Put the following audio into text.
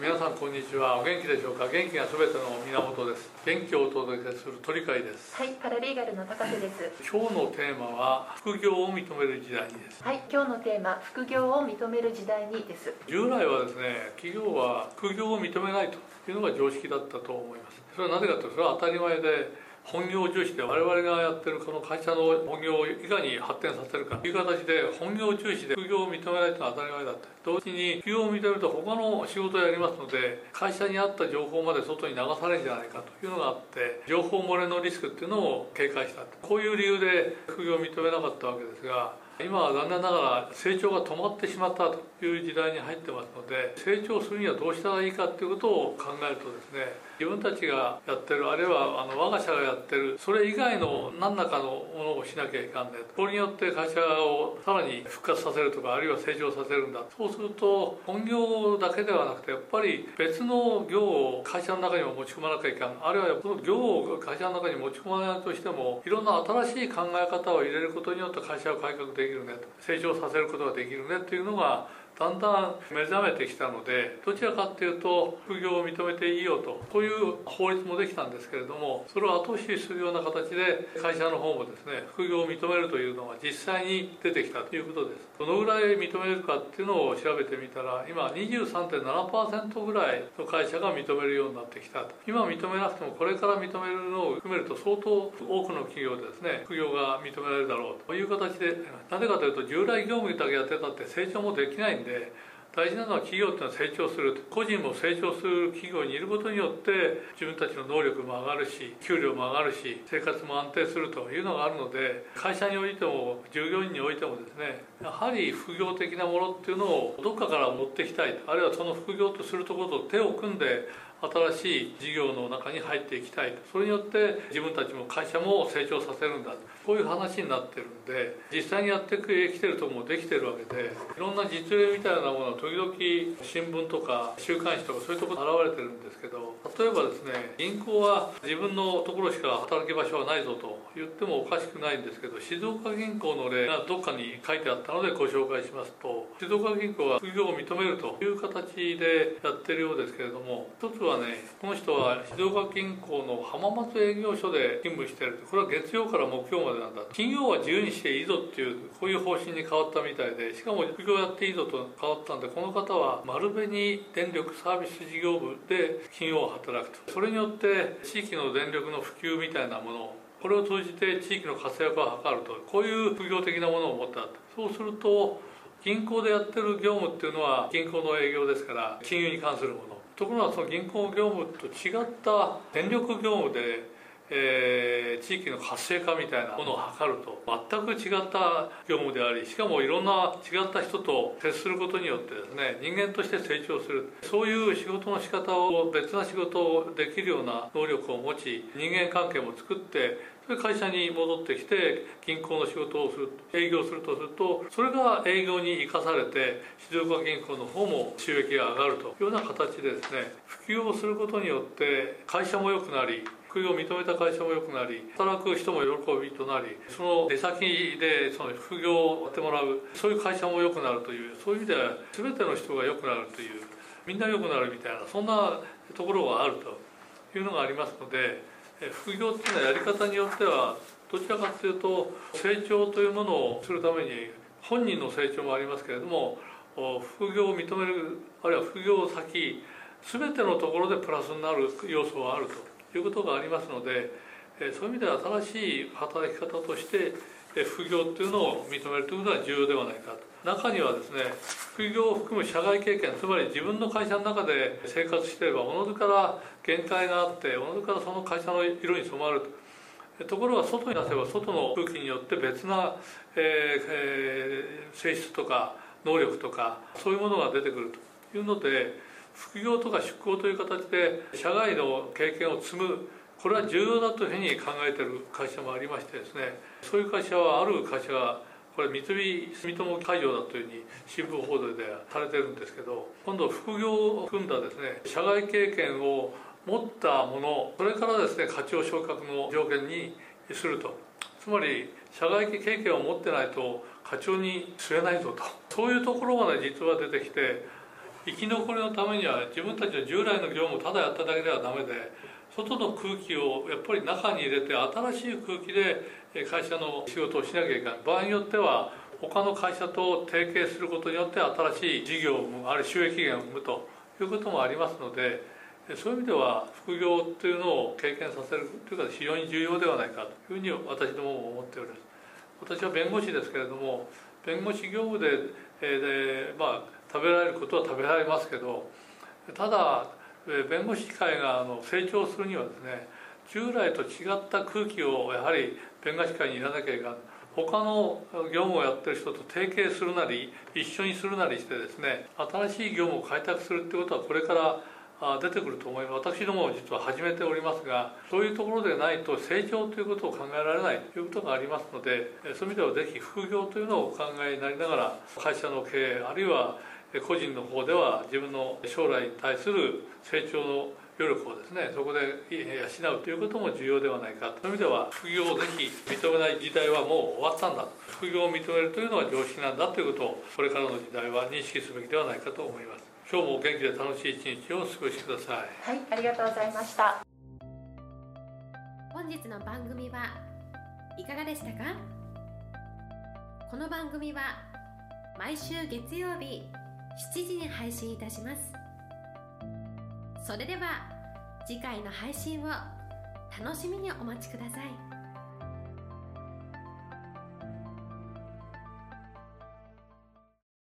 皆さんこんにちは。お元気でしょうか？元気がすべての源です。元気をお届けする鳥飼です。はい、パラリーガルの高瀬です。今日のテーマは副業を認める時代にです。はい、今日のテーマ、副業を認める時代にです。従来はですね企業は副業を認めないというのが常識だったと思います。それはなぜかというとそれは当たり前で本業重視で我々がやってるこの会社の本業をいかに発展させるかという形で本業重視で副業を認められたのは当たり前だった同時に副業を認めると他の仕事をやりますので会社にあった情報まで外に流されるんじゃないかというのがあって情報漏れのリスクっていうのを警戒したこういう理由で副業を認めなかったわけですが今は残念ながら成長が止まってしまったという時代に入ってますので成長するにはどうしたらいいかということを考えるとですね自分たちがやってるあるいはあの我が社がやってるそれ以外の何らかのものをしなきゃいかんねこれによって会社をさらに復活させるとかあるいは成長させるんだそうすると本業だけではなくてやっぱり別の業を会社の中にも持ち込まなきゃいかん。あるいはこの業を会社の中に持ち込まないとしてもいろんな新しい考え方を入れることによって会社を改革できできるね成長させることができるねというのがだんだん目覚めてきたのでどちらかっていうと副業を認めていいよとこういう法律もできたんですけれどもそれを後押しするような形で会社の方もですね副業を認めるというのが実際に出てきたということです。どのぐらい認めるかっていうのを調べてみたら今23.7%ぐらいの会社が認めるようになってきたと。今認めなくてもこれから認めるのを含めると相当多くの企業でですね副業が認められるだろうという形でなぜかというと従来業務だけやってたって成長もできないんで大事なのは企業っていうのは成長する個人も成長する企業にいることによって自分たちの能力も上がるし給料も上がるし生活も安定するというのがあるので会社においても従業員においてもですねやはり副業的なものっていうのをどっかから持ってきたいあるいはその副業とするところと手を組んで新しい事業の中に入っていきたい。それによって自分たちも会社も成長させるんだ。こういう話になってるんで実際にやってきてるとこもできてるわけでいろんな実例みたいなものは時々新聞とか週刊誌とかそういうところに現れてるんですけど例えばですね銀行は自分のところしか働き場所はないぞと言ってもおかしくないんですけど静岡銀行の例がどっかに書いてあったのでご紹介しますと静岡銀行は副業を認めるという形でやってるようですけれども一つははねこの人は静岡銀行の浜松営業所で勤務してるこれは月曜から木曜までなんだ。金曜は自由にしていいぞっていうこういう方針に変わったみたいでしかも副業やっていいぞと変わったんでこの方は丸紅電力サービス事業部で金曜を働くと。それによって地域の電力の普及みたいなものをこれを通じて地域の活躍を図ると。こういう副業的なものを持ったそうすると銀行でやってる業務っていうのは銀行の営業ですから金融に関するもの。ところがその銀行業務と違った電力業務で、えー、地域の活性化みたいなものを図ると全く違った業務でありしかもいろんな違った人と接することによってですね人間として成長する。そういう仕事の仕方を別な仕事をできるような能力を持ち人間関係も作ってそれ会社に戻ってきて銀行の仕事をする営業するとするとそれが営業に生かされて静岡銀行の方も収益が上がるというような形でですね普及をすることによって会社も良くなり副業を認めた会社も良くなり働く人も喜びとなりその出先でその副業をやってもらうそういう会社も良くなるというそういう意味では全ての人が良くなるというみんな良くなるみたいなそんなところがあるというのがありますので副業っていうのはやり方によってはどちらかというと成長というものをするために本人の成長もありますけれども副業を認めるあるいは副業を先全てのところでプラスになる要素があるということがありますのでそういう意味では新しい働き方として副業っていうのを認めるということが重要ではないかと。中にはですね副業を含む社外経験つまり自分の会社の中で生活していればおのずから限界があっておのずからその会社の色に染まると。ところが外に出せば外の空気によって別な、えーえー、性質とか能力とかそういうものが出てくると。いうので副業とか出向という形で社外の経験を積むこれは重要だというふうに考えている会社もありましてですねそういう会社はある会社がこれ三菱住友海上だというふうに新聞報道でされてるんですけど今度副業を組んだですね社外経験を持ったものそれからですね課長昇格の条件にすると。つまり社外経験を持ってないと課長に据えないぞと。そういうところまで実は出てきて生き残りのためには自分たちの従来の業務をただやっただけではダメで外の空気をやっぱり中に入れて新しい空気で会社の仕事をしなきゃいけない場合によっては他の会社と提携することによって新しい事業を生むあるいは収益源を生むと。いうこともありますのでそういう意味では副業というのを経験させるというか非常に重要ではないかと。いうふうに私どもも思っております。私は弁護士ですけれども弁護士業務で,、え、でまあ食べられることは食べられますけどただ弁護士会があの成長するにはですね従来と違った空気をやはり弁護士会にいらなきゃいけない他の業務をやってる人と提携するなり一緒にするなりしてですね新しい業務を開拓するってことはこれから出てくると思います。私ども実は始めておりますがそういうところでないと成長ということを考えられないということがありますのでそういう意味ではぜひ副業というのをお考えになりながら会社の経営あるいは個人の方では自分の将来に対する成長の余力をですねそこで養うということも重要ではないかと。いう意味では副業をぜひ認めない時代はもう終わったんだ副業を認めるというのは常識なんだということをこれからの時代は認識すべきではないかと思います。今日も元気で楽しい一日をお過ごしください。はいありがとうございました。本日の番組はいかがでしたか？この番組は毎週月曜日7時に配信いたします。それでは次回の配信を楽しみにお待ちください。